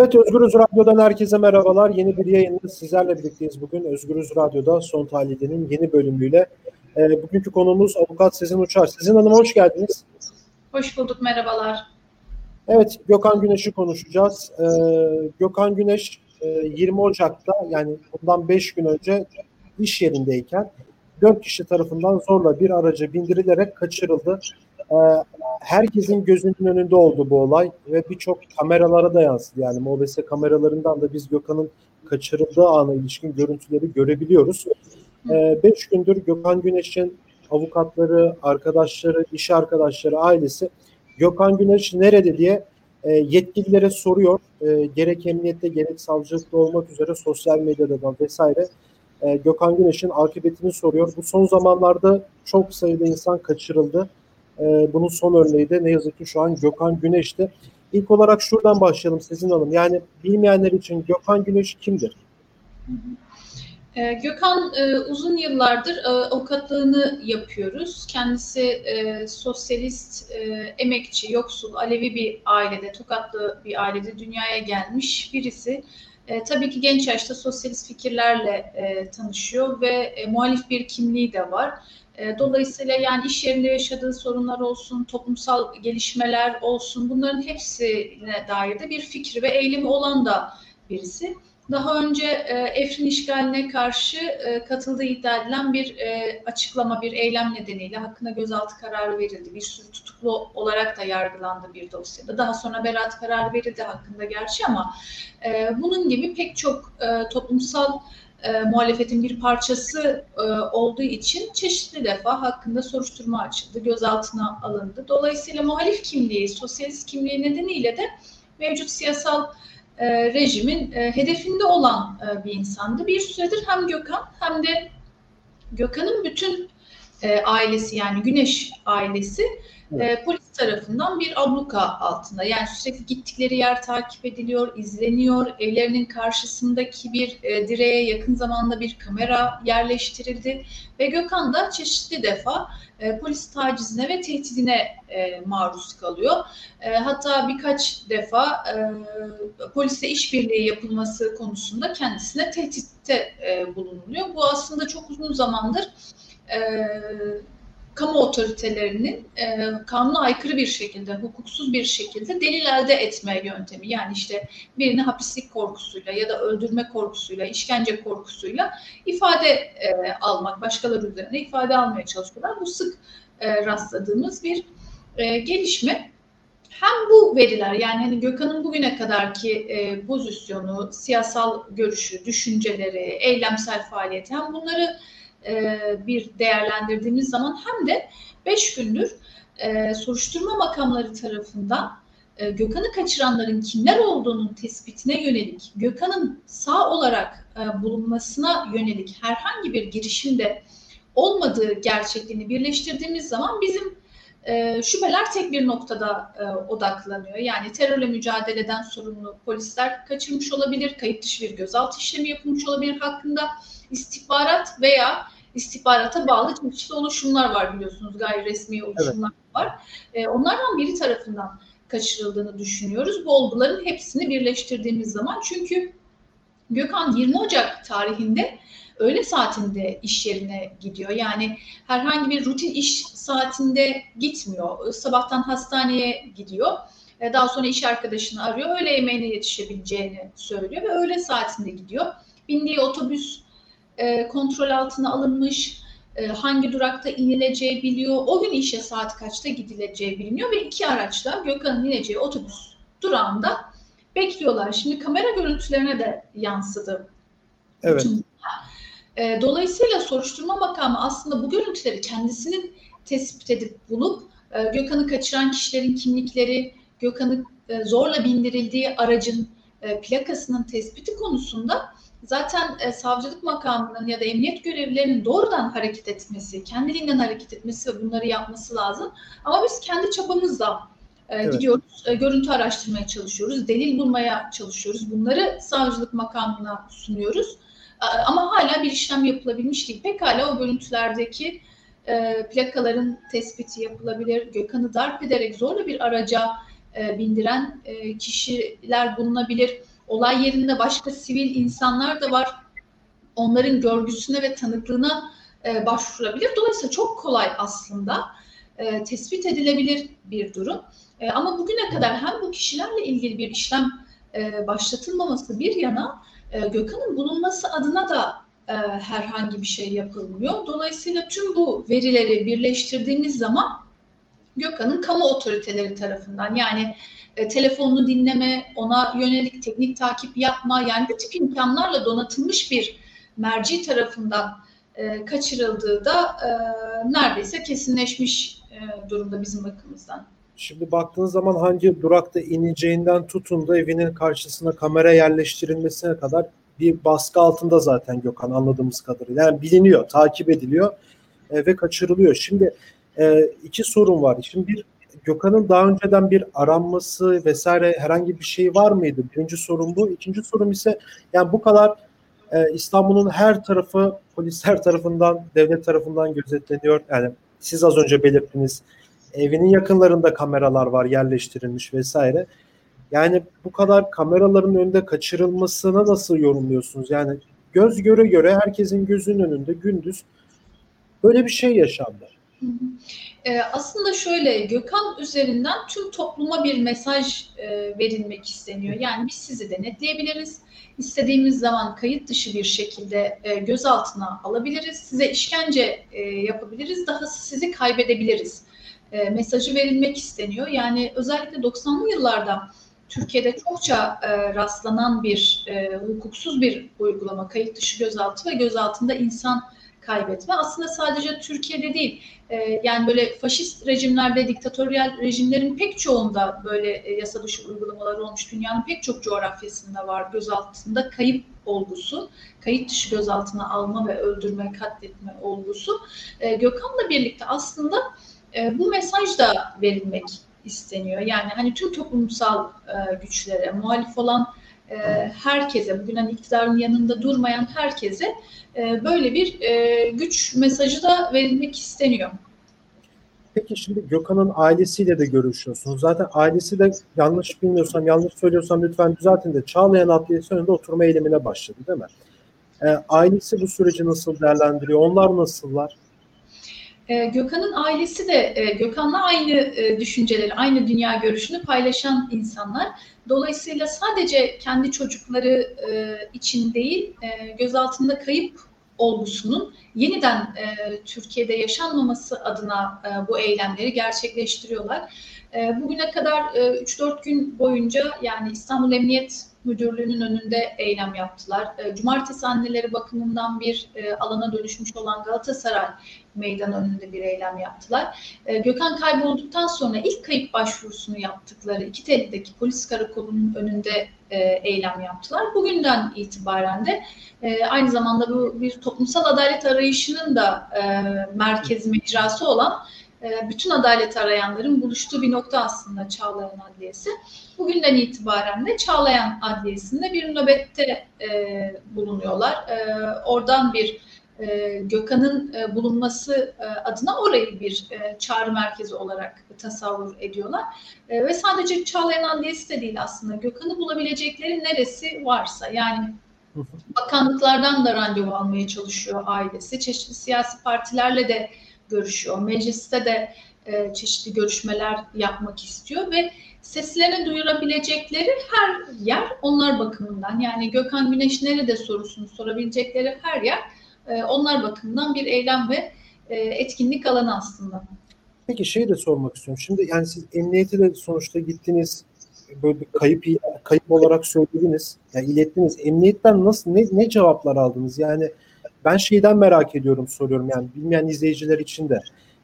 Evet Özgürüz Radyo'dan herkese merhabalar. Yeni bir yayında sizlerle birlikteyiz bugün. Özgürüz Radyo'da Son Tahlil'in yeni bölümüyle. E, bugünkü konumuz Avukat Sezin Uçar. Sezin Hanım hoş geldiniz. Hoş bulduk, merhabalar. Evet, Gökhan Güneş'i konuşacağız. E, Gökhan Güneş e, 20 Ocak'ta yani bundan 5 gün önce iş yerindeyken 4 kişi tarafından zorla bir araca bindirilerek kaçırıldı. E, herkesin gözünün önünde oldu bu olay ve birçok kameralara da yansıdı. Yani MOBS kameralarından da biz Gökhan'ın kaçırıldığı ana ilişkin görüntüleri görebiliyoruz. 5 ee, gündür Gökhan Güneş'in avukatları, arkadaşları, iş arkadaşları, ailesi Gökhan Güneş nerede diye e, yetkililere soruyor. E, gerek emniyette gerek savcılıkta olmak üzere sosyal medyadan vesaire e, Gökhan Güneş'in akıbetini soruyor. Bu son zamanlarda çok sayıda insan kaçırıldı. E, bunun son örneği de ne yazık ki şu an Gökhan Güneş'ti. İlk olarak şuradan başlayalım Sezin Hanım. Yani bilmeyenler için Gökhan Güneş kimdir? E, Gökhan e, uzun yıllardır e, avukatlığını yapıyoruz. Kendisi e, sosyalist, e, emekçi, yoksul, Alevi bir ailede, Tokatlı bir ailede dünyaya gelmiş birisi. E, tabii ki genç yaşta sosyalist fikirlerle e, tanışıyor ve e, muhalif bir kimliği de var. E, dolayısıyla yani iş yerinde yaşadığı sorunlar olsun, toplumsal gelişmeler olsun bunların hepsine dair de bir fikri ve eğilimi olan da birisi. Daha önce e, Efrin işgaline karşı e, katıldığı iddia edilen bir e, açıklama, bir eylem nedeniyle hakkında gözaltı kararı verildi. Bir sürü tutuklu olarak da yargılandı bir dosyada. Daha sonra beraat kararı verildi hakkında gerçi ama bunun gibi pek çok toplumsal e, muhalefetin bir parçası e, olduğu için çeşitli defa hakkında soruşturma açıldı, gözaltına alındı. Dolayısıyla muhalif kimliği, sosyalist kimliği nedeniyle de mevcut siyasal e, rejimin e, hedefinde olan e, bir insandı. Bir süredir hem Gökhan hem de Gökhan'ın bütün e, ailesi yani Güneş ailesi e, polis tarafından bir abluka altında. Yani sürekli gittikleri yer takip ediliyor, izleniyor. Evlerinin karşısındaki bir e, direğe yakın zamanda bir kamera yerleştirildi ve Gökhan da çeşitli defa e, polis tacizine ve tehdidine e, maruz kalıyor. E, hatta birkaç defa e, polisle işbirliği yapılması konusunda kendisine tehditte e, bulunuluyor. Bu aslında çok uzun zamandır e, kamu otoritelerinin e, kanuna aykırı bir şekilde, hukuksuz bir şekilde delil elde etme yöntemi. Yani işte birini hapislik korkusuyla ya da öldürme korkusuyla, işkence korkusuyla ifade e, almak, başkaları üzerine ifade almaya çalışıyorlar. Bu sık e, rastladığımız bir e, gelişme. Hem bu veriler yani hani Gökhan'ın bugüne kadarki e, pozisyonu, siyasal görüşü, düşünceleri, eylemsel faaliyeti hem bunları e, bir değerlendirdiğimiz zaman hem de 5 gündür e, soruşturma makamları tarafından e, Gökhan'ı kaçıranların kimler olduğunun tespitine yönelik, Gökhan'ın sağ olarak e, bulunmasına yönelik herhangi bir girişimde olmadığı gerçekliğini birleştirdiğimiz zaman bizim e, şüpheler tek bir noktada e, odaklanıyor. Yani terörle mücadeleden sorumlu polisler kaçırmış olabilir, kayıt dışı bir gözaltı işlemi yapılmış olabilir hakkında istihbarat veya istihbarata bağlı çeşitli oluşumlar var biliyorsunuz gayri resmi oluşumlar evet. var. E, onlardan biri tarafından kaçırıldığını düşünüyoruz. Bu olguların hepsini birleştirdiğimiz zaman çünkü Gökhan 20 Ocak tarihinde öğle saatinde iş yerine gidiyor. Yani herhangi bir rutin iş saatinde gitmiyor. Sabahtan hastaneye gidiyor. E, daha sonra iş arkadaşını arıyor. Öğle yemeğine yetişebileceğini söylüyor ve öğle saatinde gidiyor. Bindiği otobüs e, kontrol altına alınmış, e, hangi durakta inileceği biliyor, o gün işe saat kaçta gidileceği biliniyor ve iki araçla Gökhan'ın ineceği otobüs durağında bekliyorlar. Şimdi kamera görüntülerine de yansıdı. Evet. E, dolayısıyla soruşturma makamı aslında bu görüntüleri kendisinin tespit edip bulup e, Gökhan'ı kaçıran kişilerin kimlikleri, Gökhan'ı e, zorla bindirildiği aracın e, plakasının tespiti konusunda zaten e, savcılık makamının ya da emniyet görevlilerinin doğrudan hareket etmesi, kendiliğinden hareket etmesi ve bunları yapması lazım. Ama biz kendi çabamızla e, evet. gidiyoruz, e, görüntü araştırmaya çalışıyoruz, delil bulmaya çalışıyoruz. Bunları savcılık makamına sunuyoruz. E, ama hala bir işlem yapılabilmiş değil. Pekala o görüntülerdeki e, plakaların tespiti yapılabilir. Gökhan'ı darp ederek zorla bir araca e, bindiren e, kişiler bulunabilir. Olay yerinde başka sivil insanlar da var. Onların görgüsüne ve tanıklığına e, başvurabilir. Dolayısıyla çok kolay aslında e, tespit edilebilir bir durum. E, ama bugüne kadar hem bu kişilerle ilgili bir işlem e, başlatılmaması bir yana e, Gökhan'ın bulunması adına da e, herhangi bir şey yapılmıyor. Dolayısıyla tüm bu verileri birleştirdiğimiz zaman Gökhan'ın kamu otoriteleri tarafından yani e, telefonunu dinleme, ona yönelik teknik takip yapma yani bu tip imkanlarla donatılmış bir merci tarafından e, kaçırıldığı da e, neredeyse kesinleşmiş e, durumda bizim bakımızdan. Şimdi baktığınız zaman hangi durakta ineceğinden tutun da evinin karşısına kamera yerleştirilmesine kadar bir baskı altında zaten Gökhan anladığımız kadarıyla. Yani biliniyor, takip ediliyor e, ve kaçırılıyor. Şimdi e, iki sorun var. Şimdi bir Gökhan'ın daha önceden bir aranması vesaire herhangi bir şey var mıydı? Birinci sorun bu. İkinci sorun ise yani bu kadar e, İstanbul'un her tarafı polisler tarafından, devlet tarafından gözetleniyor. Yani siz az önce belirttiniz evinin yakınlarında kameralar var yerleştirilmiş vesaire. Yani bu kadar kameraların önünde kaçırılmasına nasıl yorumluyorsunuz? Yani göz göre göre herkesin gözünün önünde gündüz böyle bir şey yaşandı. Ee, aslında şöyle Gökhan üzerinden tüm topluma bir mesaj e, verilmek isteniyor. Yani biz sizi denetleyebiliriz. İstediğimiz zaman kayıt dışı bir şekilde e, gözaltına alabiliriz. Size işkence e, yapabiliriz. Dahası sizi kaybedebiliriz. E, mesajı verilmek isteniyor. Yani özellikle 90'lı yıllarda Türkiye'de çokça e, rastlanan bir e, hukuksuz bir uygulama, kayıt dışı gözaltı ve gözaltında insan kaybetme. Aslında sadece Türkiye'de değil, e, yani böyle faşist rejimlerde, diktatöryel rejimlerin pek çoğunda böyle e, yasa dışı uygulamalar olmuş. Dünyanın pek çok coğrafyasında var gözaltında kayıp olgusu, kayıt dışı gözaltına alma ve öldürme, katletme olgusu. E, Gökhan'la birlikte aslında e, bu mesaj da verilmek isteniyor. Yani hani tüm toplumsal e, güçlere, muhalif olan e, herkese, bugün hani iktidarın yanında durmayan herkese e, böyle bir e, güç mesajı da verilmek isteniyor. Peki şimdi Gökhan'ın ailesiyle de görüşüyorsunuz. Zaten ailesi de yanlış bilmiyorsam, yanlış söylüyorsam lütfen düzeltin de Çağlayan Adliyesi önünde oturma eylemine başladı değil mi? E, ailesi bu süreci nasıl değerlendiriyor? Onlar nasıllar? E, Gökhan'ın ailesi de e, Gökhan'la aynı e, düşünceleri, aynı dünya görüşünü paylaşan insanlar. Dolayısıyla sadece kendi çocukları için değil, gözaltında kayıp olgusunun yeniden Türkiye'de yaşanmaması adına bu eylemleri gerçekleştiriyorlar. bugüne kadar 3-4 gün boyunca yani İstanbul Emniyet Müdürlüğü'nün önünde eylem yaptılar. E, cumartesi anneleri bakımından bir e, alana dönüşmüş olan Galatasaray meydan önünde bir eylem yaptılar. E, Gökhan kaybolduktan sonra ilk kayıp başvurusunu yaptıkları iki telideki polis karakolunun önünde eylem yaptılar. Bugünden itibaren de aynı zamanda bu bir toplumsal adalet arayışının da merkez mecrası olan ee, bütün adalet arayanların buluştuğu bir nokta aslında Çağlayan Adliyesi. Bugünden itibaren de Çağlayan Adliyesi'nde bir nöbette e, bulunuyorlar. E, oradan bir e, Gökhan'ın e, bulunması adına orayı bir çağrı merkezi olarak tasavvur ediyorlar. Ve sadece Çağlayan Adliyesi de değil aslında Gökhan'ı bulabilecekleri neresi varsa yani bakanlıklardan da randevu almaya çalışıyor ailesi. Çeşitli siyasi partilerle de görüşüyor. Mecliste de e, çeşitli görüşmeler yapmak istiyor ve seslerini duyurabilecekleri her yer onlar bakımından. Yani Gökhan Güneş nerede sorusunu sorabilecekleri her yer e, onlar bakımından bir eylem ve e, etkinlik alanı aslında. Peki şey de sormak istiyorum. Şimdi yani siz emniyete de sonuçta gittiniz böyle bir kayıp kayıp olarak söylediniz. Yani ilettiniz. Emniyetten nasıl ne, ne cevaplar aldınız? Yani ben şeyden merak ediyorum soruyorum yani bilmeyen izleyiciler için de.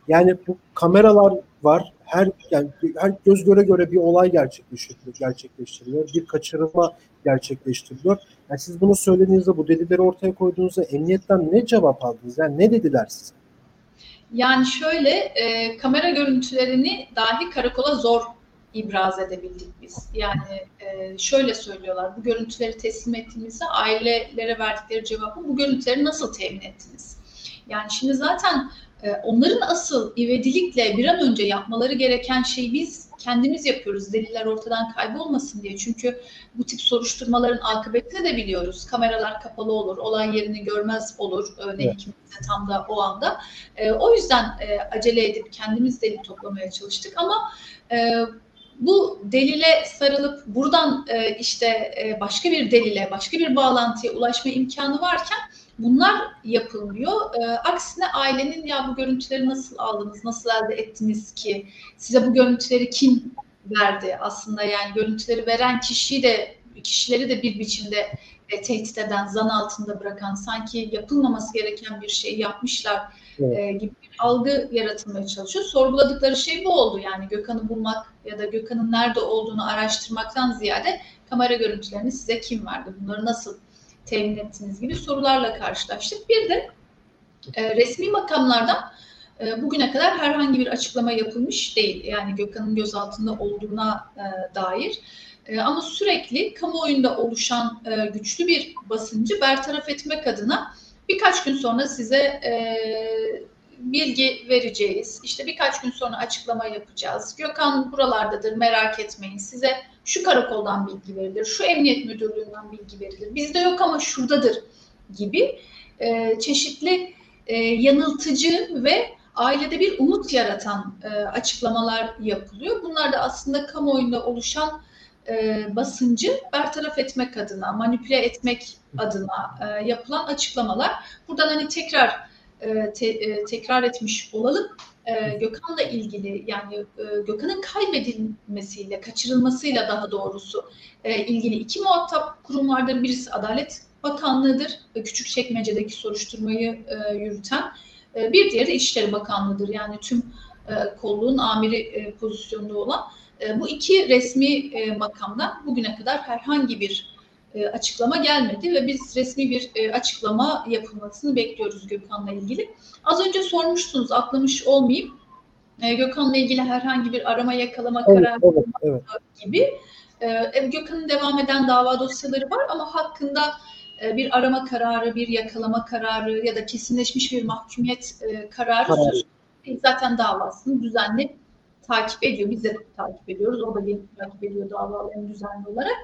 Yani bu kameralar var. Her yani her göz göre göre bir olay gerçekleştiriliyor, gerçekleştiriliyor. Bir kaçırılma gerçekleştiriliyor. Yani siz bunu söylediğinizde, bu dedileri ortaya koyduğunuzda emniyetten ne cevap aldınız? Yani ne dediler size? Yani şöyle e, kamera görüntülerini dahi karakola zor ibraz edebildik biz. Yani e, şöyle söylüyorlar, bu görüntüleri teslim ettiğimizde ailelere verdikleri cevabı bu görüntüleri nasıl temin ettiniz? Yani şimdi zaten e, onların asıl ivedilikle bir an önce yapmaları gereken şeyi biz kendimiz yapıyoruz deliller ortadan kaybolmasın diye. Çünkü bu tip soruşturmaların akıbetini de biliyoruz. Kameralar kapalı olur, olay yerini görmez olur örneğin evet. kimse tam da o anda. E, o yüzden e, acele edip kendimiz delil toplamaya çalıştık ama e, bu delile sarılıp buradan e, işte e, başka bir delile, başka bir bağlantıya ulaşma imkanı varken bunlar yapılmıyor. E, aksine ailenin ya bu görüntüleri nasıl aldınız, nasıl elde ettiniz ki, size bu görüntüleri kim verdi aslında yani görüntüleri veren kişiyi de kişileri de bir biçimde e, tehdit eden, zan altında bırakan, sanki yapılmaması gereken bir şey yapmışlar evet. e, gibi bir algı yaratılmaya çalışıyor. Sorguladıkları şey bu oldu yani Gökhan'ı bulmak ya da Gökhan'ın nerede olduğunu araştırmaktan ziyade kamera görüntülerini size kim verdi, bunları nasıl temin ettiniz gibi sorularla karşılaştık. Bir de e, resmi makamlardan e, bugüne kadar herhangi bir açıklama yapılmış değil. Yani Gökhan'ın gözaltında olduğuna e, dair. E, ama sürekli kamuoyunda oluşan e, güçlü bir basıncı bertaraf etmek adına birkaç gün sonra size e, bilgi vereceğiz. İşte birkaç gün sonra açıklama yapacağız. Gökhan buralardadır merak etmeyin. Size şu karakoldan bilgi verilir, şu emniyet müdürlüğünden bilgi verilir. Bizde yok ama şuradadır gibi çeşitli yanıltıcı ve ailede bir umut yaratan açıklamalar yapılıyor. Bunlar da aslında kamuoyunda oluşan e, basıncı bertaraf etmek adına, manipüle etmek adına e, yapılan açıklamalar. Buradan hani tekrar e, te, e, tekrar etmiş olalım. E, Gökhan'la ilgili yani e, Gökhan'ın kaybedilmesiyle, kaçırılmasıyla daha doğrusu e, ilgili iki muhatap kurum vardır. Birisi Adalet Bakanlığı'dır, küçük çekmecedeki soruşturmayı e, yürüten. E, bir diğeri de İçişleri Bakanlığı'dır. Yani tüm e, kolluğun amiri e, pozisyonunda olan. E, bu iki resmi e, makamdan bugüne kadar herhangi bir e, açıklama gelmedi ve biz resmi bir e, açıklama yapılmasını bekliyoruz Gökhan'la ilgili. Az önce sormuştunuz, atlamış olmayayım. E, Gökhan'la ilgili herhangi bir arama yakalama evet, kararı evet, evet. gibi. Gökhan'ın devam eden dava dosyaları var ama hakkında bir arama kararı, bir yakalama kararı ya da kesinleşmiş bir mahkumiyet kararı Karar. zaten davasını düzenli takip ediyor. Biz de takip ediyoruz. O da bir takip ediyor davalarını düzenli olarak.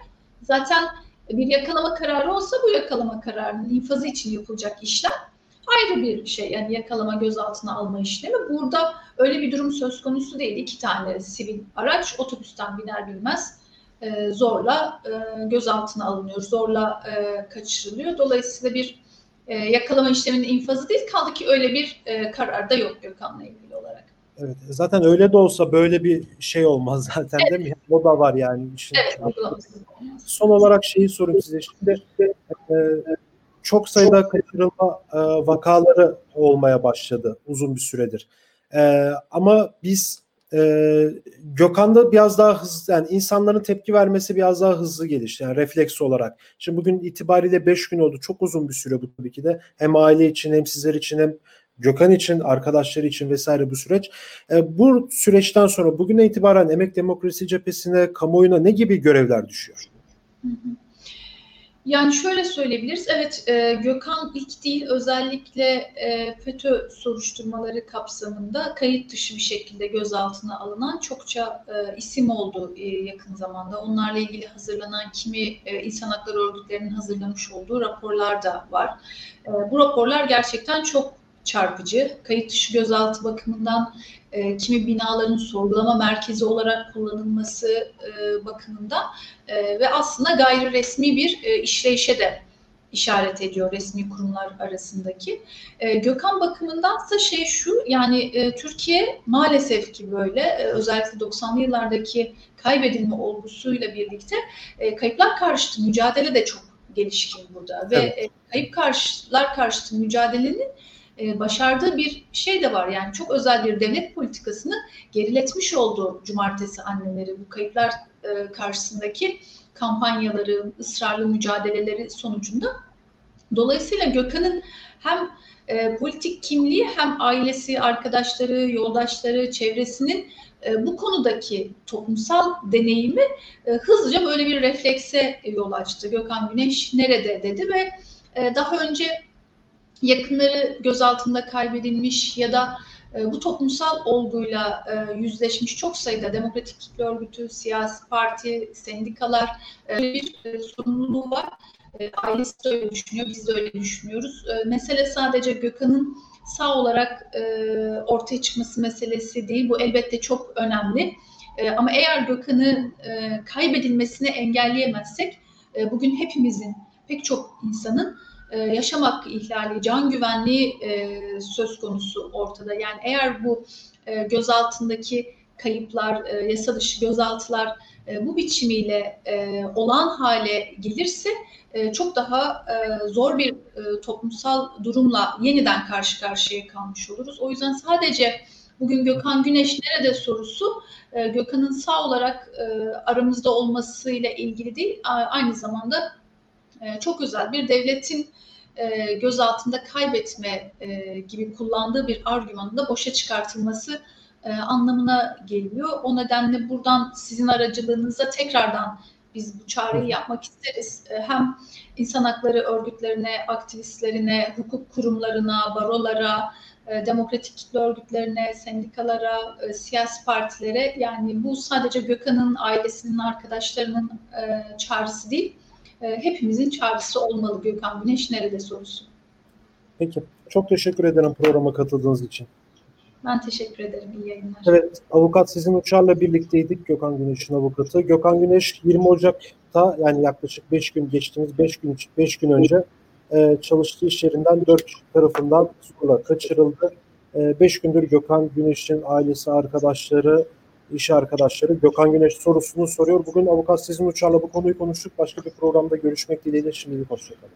Zaten bir yakalama kararı olsa bu yakalama kararının infazı için yapılacak işlem ayrı bir şey. Yani yakalama gözaltına alma işlemi. Burada öyle bir durum söz konusu değil. İki tane sivil araç otobüsten biner bilmez e, zorla e, gözaltına alınıyor. Zorla e, kaçırılıyor. Dolayısıyla bir e, yakalama işleminin infazı değil. Kaldı ki öyle bir e, karar da yok Gökhan'la ilgili olarak. Evet. Zaten öyle de olsa böyle bir şey olmaz zaten evet. değil mi? O da var yani. Işin evet. Son olarak şeyi sorayım size. Şimdi e, çok sayıda kaçırılma e, vakaları olmaya başladı uzun bir süredir. E, ama biz e, Gökhan'da biraz daha hızlı yani insanların tepki vermesi biraz daha hızlı gelişti yani refleks olarak. Şimdi bugün itibariyle 5 gün oldu. Çok uzun bir süre bu tabii ki de. Hem aile için hem sizler için hem Gökhan için, arkadaşları için vesaire bu süreç. E, bu süreçten sonra bugüne itibaren Emek Demokrasi Cephesi'ne, kamuoyuna ne gibi görevler düşüyor? Yani şöyle söyleyebiliriz. Evet e, Gökhan ilk değil özellikle e, FETÖ soruşturmaları kapsamında kayıt dışı bir şekilde gözaltına alınan çokça e, isim oldu e, yakın zamanda. Onlarla ilgili hazırlanan kimi e, insan hakları örgütlerinin hazırlamış olduğu raporlar da var. E, bu raporlar gerçekten çok çarpıcı. Kayıt dışı gözaltı bakımından e, kimi binaların sorgulama merkezi olarak kullanılması e, bakımından e, ve aslında gayri resmi bir e, işleyişe de işaret ediyor resmi kurumlar arasındaki. E, Gökhan bakımındansa şey şu yani e, Türkiye maalesef ki böyle e, özellikle 90'lı yıllardaki kaybedilme olgusuyla birlikte e, kayıplar karşıtı mücadele de çok gelişkin burada ve evet. e, kayıp karşılar karşıtı mücadelenin e, başardığı bir şey de var. Yani çok özel bir devlet politikasını geriletmiş oldu cumartesi anneleri bu kayıplar e, karşısındaki kampanyaları, ısrarlı mücadeleleri sonucunda. Dolayısıyla Gökhan'ın hem e, politik kimliği hem ailesi, arkadaşları, yoldaşları, çevresinin e, bu konudaki toplumsal deneyimi e, hızlıca böyle bir reflekse yol açtı. Gökhan Güneş nerede dedi ve e, daha önce yakınları gözaltında kaybedilmiş ya da bu toplumsal olguyla yüzleşmiş çok sayıda demokratik kitle örgütü, siyasi parti, sendikalar bir sorumluluğu var. Ailesi de öyle düşünüyor, biz de öyle düşünüyoruz. Mesele sadece Gökhan'ın sağ olarak ortaya çıkması meselesi değil. Bu elbette çok önemli. Ama eğer Gökhan'ı kaybedilmesini engelleyemezsek bugün hepimizin, pek çok insanın e, yaşam hakkı ihlali, can güvenliği e, söz konusu ortada. Yani eğer bu e, gözaltındaki kayıplar, e, yasa dışı gözaltılar e, bu biçimiyle e, olan hale gelirse e, çok daha e, zor bir e, toplumsal durumla yeniden karşı karşıya kalmış oluruz. O yüzden sadece bugün Gökhan Güneş nerede sorusu e, Gökhan'ın sağ olarak e, aramızda olmasıyla ilgili değil, aynı zamanda e, çok özel bir devletin e, gözaltında kaybetme e, gibi kullandığı bir argümanın da boşa çıkartılması e, anlamına geliyor. O nedenle buradan sizin aracılığınıza tekrardan biz bu çağrıyı yapmak isteriz. E, hem insan hakları örgütlerine, aktivistlerine, hukuk kurumlarına, barolara, demokratik kitle örgütlerine, sendikalara, siyasi partilere yani bu sadece Gökhan'ın ailesinin, arkadaşlarının çağrısı değil hepimizin çağrısı olmalı Gökhan Güneş nerede sorusu. Peki. Çok teşekkür ederim programa katıldığınız için. Ben teşekkür ederim. İyi yayınlar. Evet, avukat sizin uçarla birlikteydik Gökhan Güneş'in avukatı. Gökhan Güneş 20 Ocak'ta yani yaklaşık 5 gün geçtiğimiz 5 gün 5 gün önce e, çalıştığı iş yerinden 4 tarafından zorla kaçırıldı. 5 e, gündür Gökhan Güneş'in ailesi, arkadaşları, iş arkadaşları Gökhan Güneş sorusunu soruyor. Bugün avukat sizin uçarla bu konuyu konuştuk. Başka bir programda görüşmek dileğiyle şimdilik hoşçakalın.